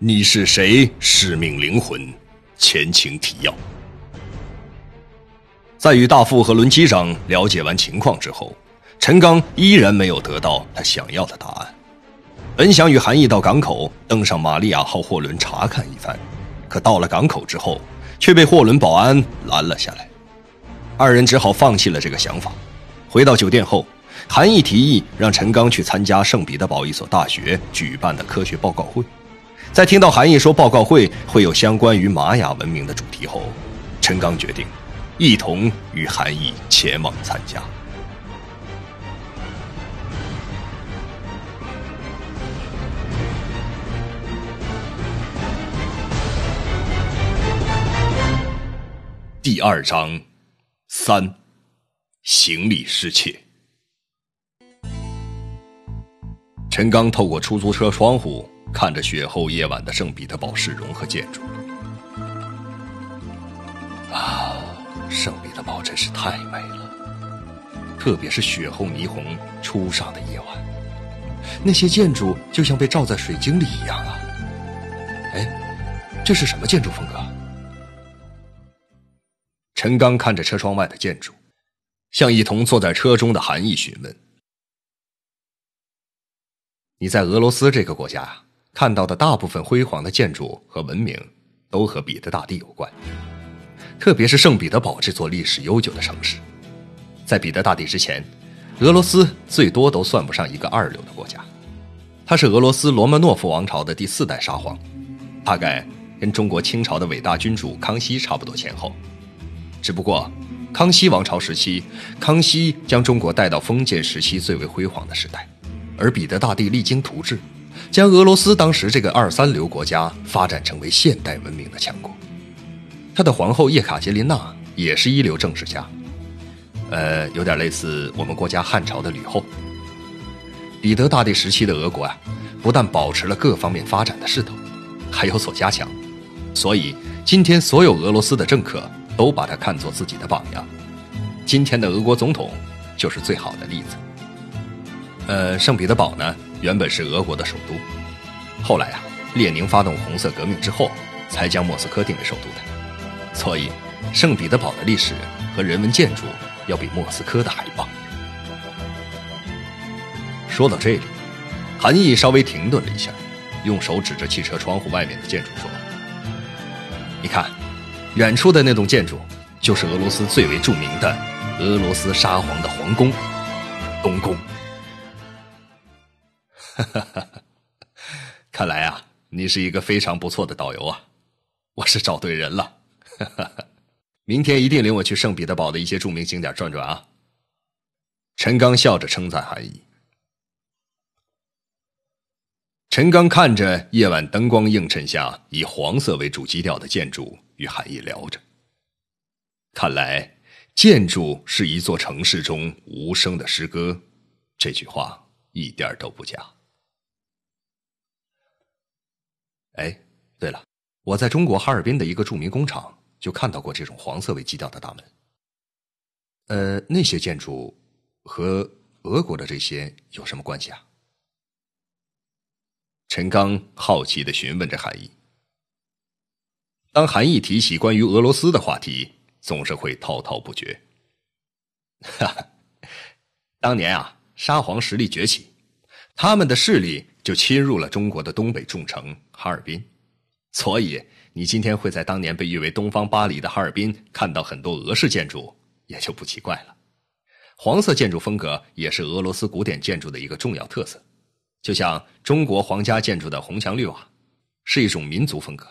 你是谁？使命灵魂，前情提要。在与大副和轮机长了解完情况之后，陈刚依然没有得到他想要的答案。本想与韩毅到港口登上玛利亚号货轮查看一番，可到了港口之后，却被货轮保安拦了下来。二人只好放弃了这个想法。回到酒店后，韩毅提议让陈刚去参加圣彼得堡一所大学举办的科学报告会。在听到韩毅说报告会会有相关于玛雅文明的主题后，陈刚决定一同与韩毅前往参加。第二章，三，行李失窃。陈刚透过出租车窗户。看着雪后夜晚的圣彼得堡市容和建筑，啊，圣彼得堡真是太美了，特别是雪后霓虹初上的夜晚，那些建筑就像被罩在水晶里一样啊！哎，这是什么建筑风格？陈刚看着车窗外的建筑，向一同坐在车中的韩毅询问：“你在俄罗斯这个国家？”看到的大部分辉煌的建筑和文明，都和彼得大帝有关。特别是圣彼得堡这座历史悠久的城市，在彼得大帝之前，俄罗斯最多都算不上一个二流的国家。他是俄罗斯罗曼诺夫王朝的第四代沙皇，大概跟中国清朝的伟大君主康熙差不多前后。只不过，康熙王朝时期，康熙将中国带到封建时期最为辉煌的时代，而彼得大帝励精图治。将俄罗斯当时这个二三流国家发展成为现代文明的强国。他的皇后叶卡捷琳娜也是一流政治家，呃，有点类似我们国家汉朝的吕后。彼得大帝时期的俄国啊，不但保持了各方面发展的势头，还有所加强，所以今天所有俄罗斯的政客都把他看作自己的榜样。今天的俄国总统就是最好的例子。呃，圣彼得堡呢？原本是俄国的首都，后来啊，列宁发动红色革命之后，才将莫斯科定为首都的。所以，圣彼得堡的历史和人文建筑要比莫斯科的还棒。说到这里，韩毅稍微停顿了一下，用手指着汽车窗户外面的建筑说：“你看，远处的那栋建筑，就是俄罗斯最为著名的俄罗斯沙皇的皇宫——东宫。”哈哈哈！看来啊，你是一个非常不错的导游啊，我是找对人了。哈哈哈，明天一定领我去圣彼得堡的一些著名景点转转啊。陈刚笑着称赞韩毅。陈刚看着夜晚灯光映衬下以黄色为主基调的建筑，与韩毅聊着。看来，建筑是一座城市中无声的诗歌，这句话一点都不假。哎，对了，我在中国哈尔滨的一个著名工厂就看到过这种黄色为基调的大门。呃，那些建筑和俄国的这些有什么关系啊？陈刚好奇的询问着韩毅。当韩毅提起关于俄罗斯的话题，总是会滔滔不绝。哈哈，当年啊，沙皇实力崛起，他们的势力。就侵入了中国的东北重城哈尔滨，所以你今天会在当年被誉为“东方巴黎”的哈尔滨看到很多俄式建筑，也就不奇怪了。黄色建筑风格也是俄罗斯古典建筑的一个重要特色，就像中国皇家建筑的红墙绿瓦，是一种民族风格。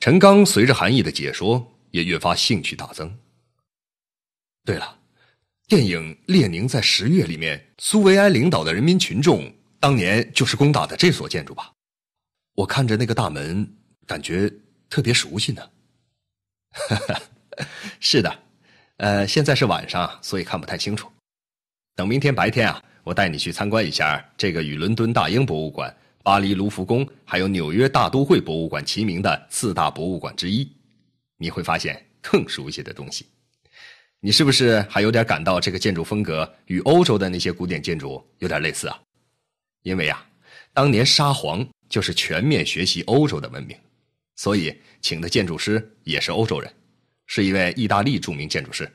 陈刚随着韩毅的解说，也越发兴趣大增。对了，电影《列宁在十月》里面，苏维埃领导的人民群众。当年就是攻打的这所建筑吧？我看着那个大门，感觉特别熟悉呢。哈 哈是的，呃，现在是晚上，所以看不太清楚。等明天白天啊，我带你去参观一下这个与伦敦大英博物馆、巴黎卢浮宫还有纽约大都会博物馆齐名的四大博物馆之一，你会发现更熟悉的东西。你是不是还有点感到这个建筑风格与欧洲的那些古典建筑有点类似啊？因为呀，当年沙皇就是全面学习欧洲的文明，所以请的建筑师也是欧洲人，是一位意大利著名建筑师。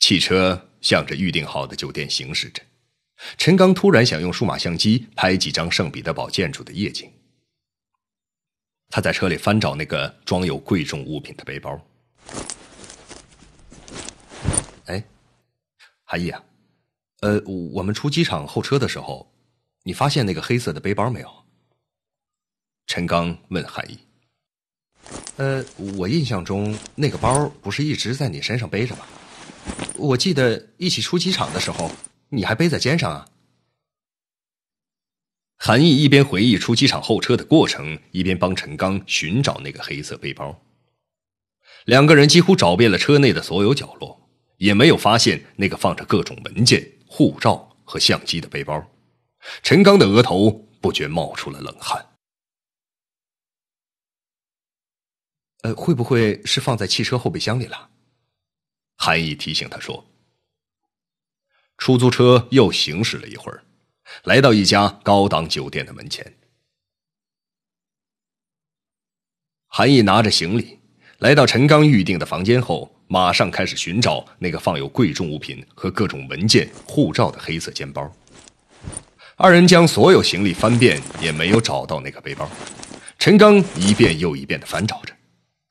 汽车向着预定好的酒店行驶着，陈刚突然想用数码相机拍几张圣彼得堡建筑的夜景。他在车里翻找那个装有贵重物品的背包。哎，韩毅啊，呃，我们出机场候车的时候，你发现那个黑色的背包没有？陈刚问韩毅。呃，我印象中那个包不是一直在你身上背着吗？我记得一起出机场的时候，你还背在肩上啊。韩毅一边回忆出机场候车的过程，一边帮陈刚寻找那个黑色背包。两个人几乎找遍了车内的所有角落，也没有发现那个放着各种文件、护照和相机的背包。陈刚的额头不觉冒出了冷汗。呃，会不会是放在汽车后备箱里了？韩毅提醒他说：“出租车又行驶了一会儿，来到一家高档酒店的门前。韩毅拿着行李来到陈刚预定的房间后，马上开始寻找那个放有贵重物品和各种文件、护照的黑色肩包。二人将所有行李翻遍，也没有找到那个背包。陈刚一遍又一遍的翻找着，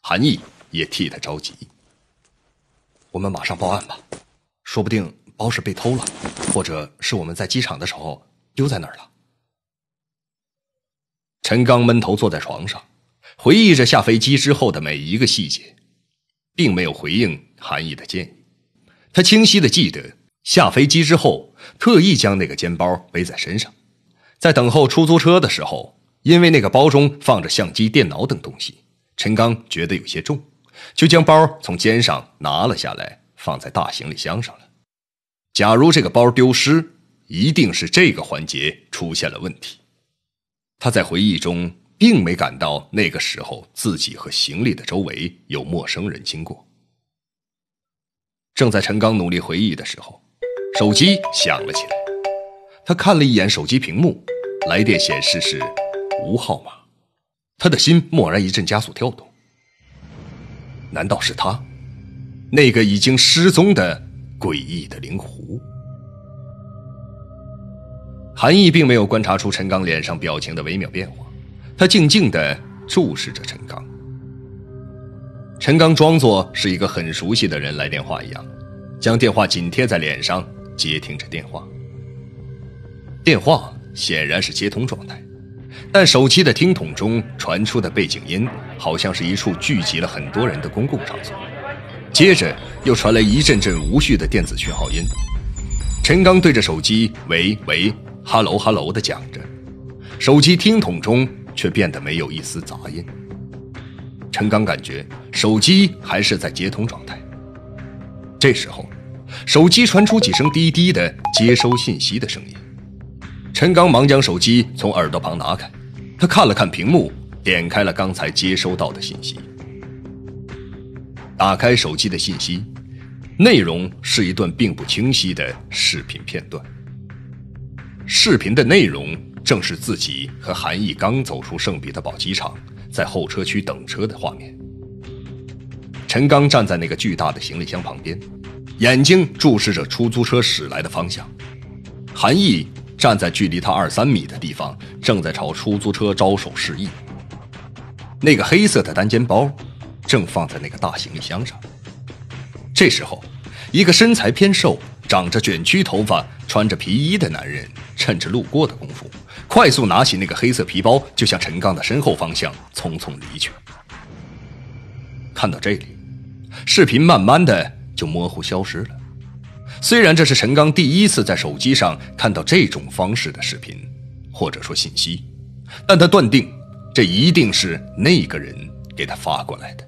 韩毅也替他着急。”我们马上报案吧，说不定包是被偷了，或者是我们在机场的时候丢在那儿了。陈刚闷头坐在床上，回忆着下飞机之后的每一个细节，并没有回应韩毅的建议。他清晰的记得，下飞机之后特意将那个肩包背在身上，在等候出租车的时候，因为那个包中放着相机、电脑等东西，陈刚觉得有些重。就将包从肩上拿了下来，放在大行李箱上了。假如这个包丢失，一定是这个环节出现了问题。他在回忆中并没感到那个时候自己和行李的周围有陌生人经过。正在陈刚努力回忆的时候，手机响了起来。他看了一眼手机屏幕，来电显示是吴号码，他的心蓦然一阵加速跳动。难道是他，那个已经失踪的诡异的灵狐？韩毅并没有观察出陈刚脸上表情的微妙变化，他静静的注视着陈刚。陈刚装作是一个很熟悉的人来电话一样，将电话紧贴在脸上，接听着电话。电话显然是接通状态。但手机的听筒中传出的背景音，好像是一处聚集了很多人的公共场所。接着又传来一阵阵无序的电子讯号音。陈刚对着手机“喂喂哈喽哈喽”的讲着，手机听筒中却变得没有一丝杂音。陈刚感觉手机还是在接通状态。这时候，手机传出几声滴滴的接收信息的声音。陈刚忙将手机从耳朵旁拿开。他看了看屏幕，点开了刚才接收到的信息。打开手机的信息，内容是一段并不清晰的视频片段。视频的内容正是自己和韩毅刚走出圣彼得堡机场，在候车区等车的画面。陈刚站在那个巨大的行李箱旁边，眼睛注视着出租车驶来的方向。韩毅。站在距离他二三米的地方，正在朝出租车招手示意。那个黑色的单肩包正放在那个大行李箱上。这时候，一个身材偏瘦、长着卷曲头发、穿着皮衣的男人，趁着路过的功夫，快速拿起那个黑色皮包，就向陈刚的身后方向匆匆离去。看到这里，视频慢慢的就模糊消失了。虽然这是陈刚第一次在手机上看到这种方式的视频，或者说信息，但他断定这一定是那个人给他发过来的。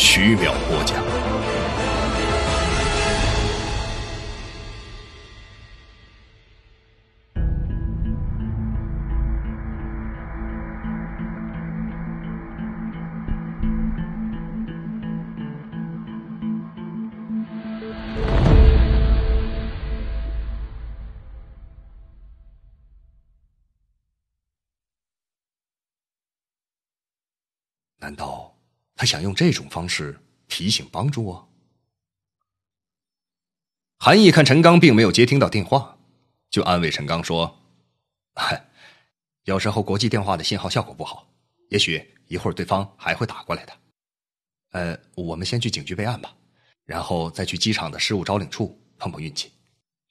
徐淼播讲。难道他想用这种方式提醒帮助我？韩毅看陈刚并没有接听到电话，就安慰陈刚说：“有时候国际电话的信号效果不好，也许一会儿对方还会打过来的。呃，我们先去警局备案吧，然后再去机场的失物招领处碰碰运气，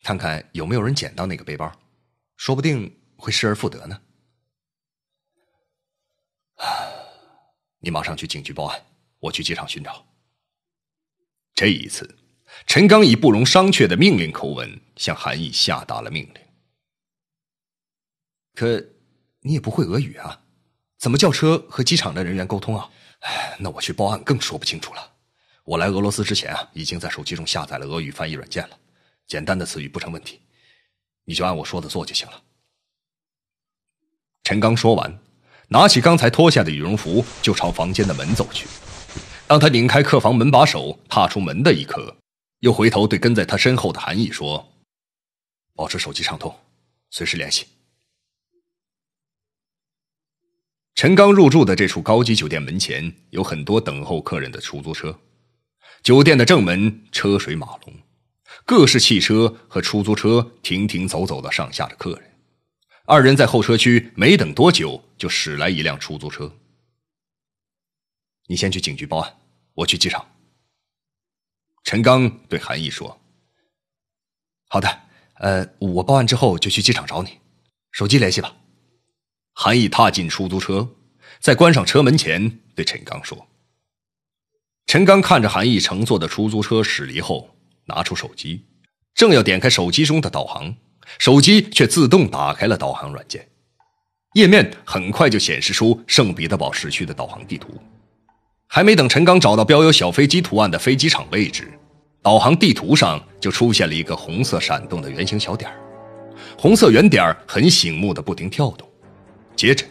看看有没有人捡到那个背包，说不定会失而复得呢。” 你马上去警局报案，我去机场寻找。这一次，陈刚以不容商榷的命令口吻向韩毅下达了命令。可你也不会俄语啊，怎么叫车和机场的人员沟通啊？哎，那我去报案更说不清楚了。我来俄罗斯之前啊，已经在手机中下载了俄语翻译软件了，简单的词语不成问题。你就按我说的做就行了。陈刚说完。拿起刚才脱下的羽绒服，就朝房间的门走去。当他拧开客房门把手，踏出门的一刻，又回头对跟在他身后的韩毅说：“保持手机畅通，随时联系。”陈刚入住的这处高级酒店门前有很多等候客人的出租车，酒店的正门车水马龙，各式汽车和出租车停停走走的上下着客人。二人在候车区没等多久，就驶来一辆出租车。你先去警局报案，我去机场。陈刚对韩毅说：“好的，呃，我报案之后就去机场找你，手机联系吧。”韩毅踏进出租车，在关上车门前对陈刚说：“陈刚看着韩毅乘坐的出租车驶离后，拿出手机，正要点开手机中的导航。”手机却自动打开了导航软件，页面很快就显示出圣彼得堡市区的导航地图。还没等陈刚找到标有小飞机图案的飞机场位置，导航地图上就出现了一个红色闪动的圆形小点红色圆点很醒目的不停跳动，接着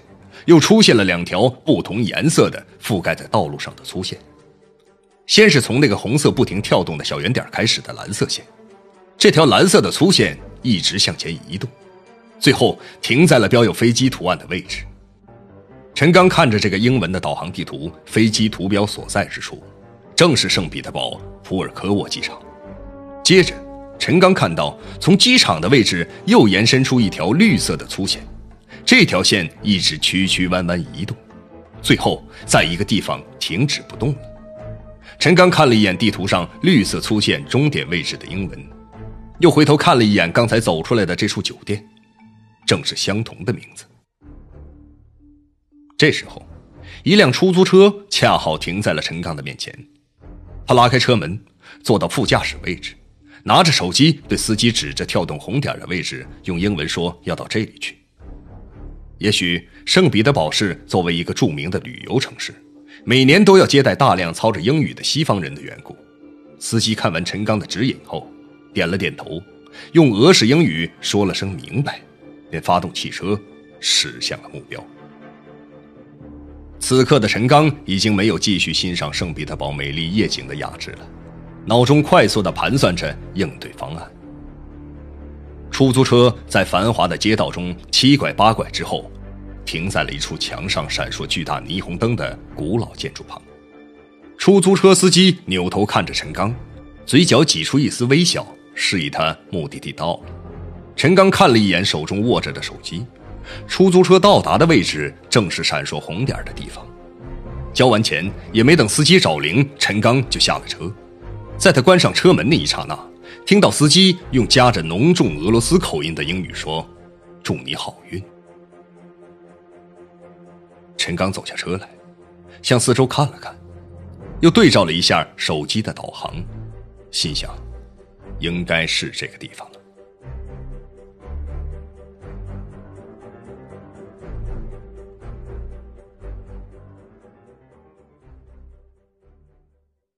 又出现了两条不同颜色的覆盖在道路上的粗线。先是从那个红色不停跳动的小圆点开始的蓝色线，这条蓝色的粗线。一直向前移动，最后停在了标有飞机图案的位置。陈刚看着这个英文的导航地图，飞机图标所在之处，正是圣彼得堡普尔科沃机场。接着，陈刚看到从机场的位置又延伸出一条绿色的粗线，这条线一直曲曲弯弯移动，最后在一个地方停止不动了。陈刚看了一眼地图上绿色粗线终点位置的英文。又回头看了一眼刚才走出来的这处酒店，正是相同的名字。这时候，一辆出租车恰好停在了陈刚的面前。他拉开车门，坐到副驾驶位置，拿着手机对司机指着跳动红点的位置，用英文说：“要到这里去。”也许圣彼得堡市作为一个著名的旅游城市，每年都要接待大量操着英语的西方人的缘故，司机看完陈刚的指引后。点了点头，用俄式英语说了声“明白”，便发动汽车驶向了目标。此刻的陈刚已经没有继续欣赏圣彼得堡美丽夜景的雅致了，脑中快速的盘算着应对方案。出租车在繁华的街道中七拐八拐之后，停在了一处墙上闪烁巨大霓虹灯的古老建筑旁。出租车司机扭头看着陈刚，嘴角挤出一丝微笑。示意他目的地到了。陈刚看了一眼手中握着的手机，出租车到达的位置正是闪烁红点的地方。交完钱也没等司机找零，陈刚就下了车。在他关上车门那一刹那，听到司机用夹着浓重俄罗斯口音的英语说：“祝你好运。”陈刚走下车来，向四周看了看，又对照了一下手机的导航，心想，应该是这个地方。